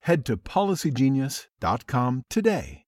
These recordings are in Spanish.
head to policygenius.com today.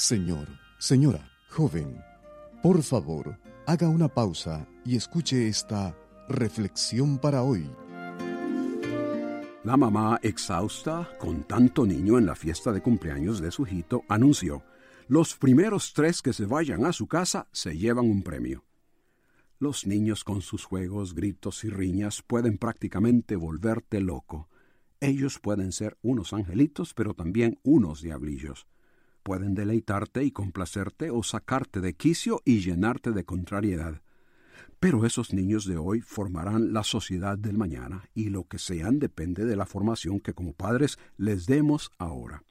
Señor, señora, joven, por favor, haga una pausa y escuche esta reflexión para hoy. La mamá, exhausta con tanto niño en la fiesta de cumpleaños de su hijito, anunció, los primeros tres que se vayan a su casa se llevan un premio. Los niños con sus juegos, gritos y riñas pueden prácticamente volverte loco. Ellos pueden ser unos angelitos, pero también unos diablillos pueden deleitarte y complacerte o sacarte de quicio y llenarte de contrariedad. Pero esos niños de hoy formarán la sociedad del mañana y lo que sean depende de la formación que como padres les demos ahora.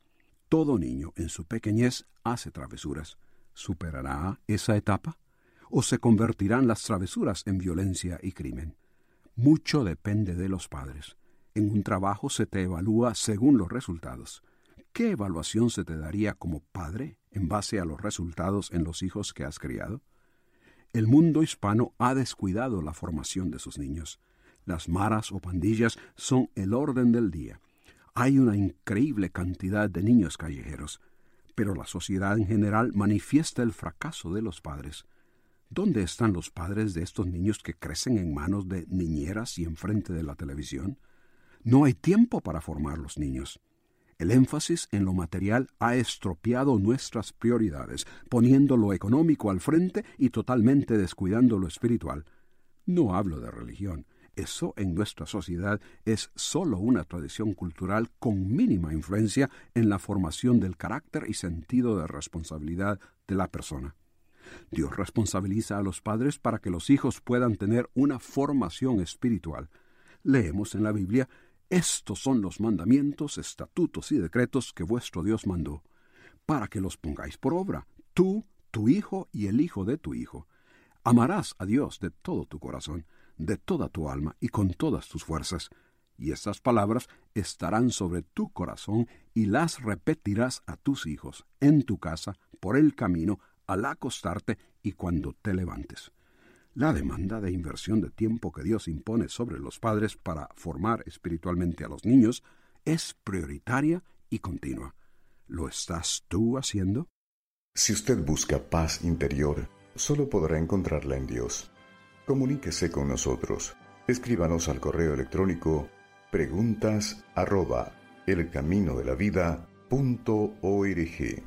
Todo niño en su pequeñez hace travesuras. ¿Superará esa etapa? ¿O se convertirán las travesuras en violencia y crimen? Mucho depende de los padres. En un trabajo se te evalúa según los resultados. ¿Qué evaluación se te daría como padre en base a los resultados en los hijos que has criado? El mundo hispano ha descuidado la formación de sus niños. Las maras o pandillas son el orden del día. Hay una increíble cantidad de niños callejeros, pero la sociedad en general manifiesta el fracaso de los padres. ¿Dónde están los padres de estos niños que crecen en manos de niñeras y enfrente de la televisión? No hay tiempo para formar los niños. El énfasis en lo material ha estropeado nuestras prioridades, poniendo lo económico al frente y totalmente descuidando lo espiritual. No hablo de religión. Eso en nuestra sociedad es sólo una tradición cultural con mínima influencia en la formación del carácter y sentido de responsabilidad de la persona. Dios responsabiliza a los padres para que los hijos puedan tener una formación espiritual. Leemos en la Biblia estos son los mandamientos, estatutos y decretos que vuestro Dios mandó, para que los pongáis por obra, tú, tu hijo y el hijo de tu hijo. Amarás a Dios de todo tu corazón, de toda tu alma y con todas tus fuerzas. Y estas palabras estarán sobre tu corazón y las repetirás a tus hijos, en tu casa, por el camino, al acostarte y cuando te levantes. La demanda de inversión de tiempo que Dios impone sobre los padres para formar espiritualmente a los niños es prioritaria y continua. ¿Lo estás tú haciendo? Si usted busca paz interior, solo podrá encontrarla en Dios. Comuníquese con nosotros. Escríbanos al correo electrónico preguntas arroba elcaminodelavida.org.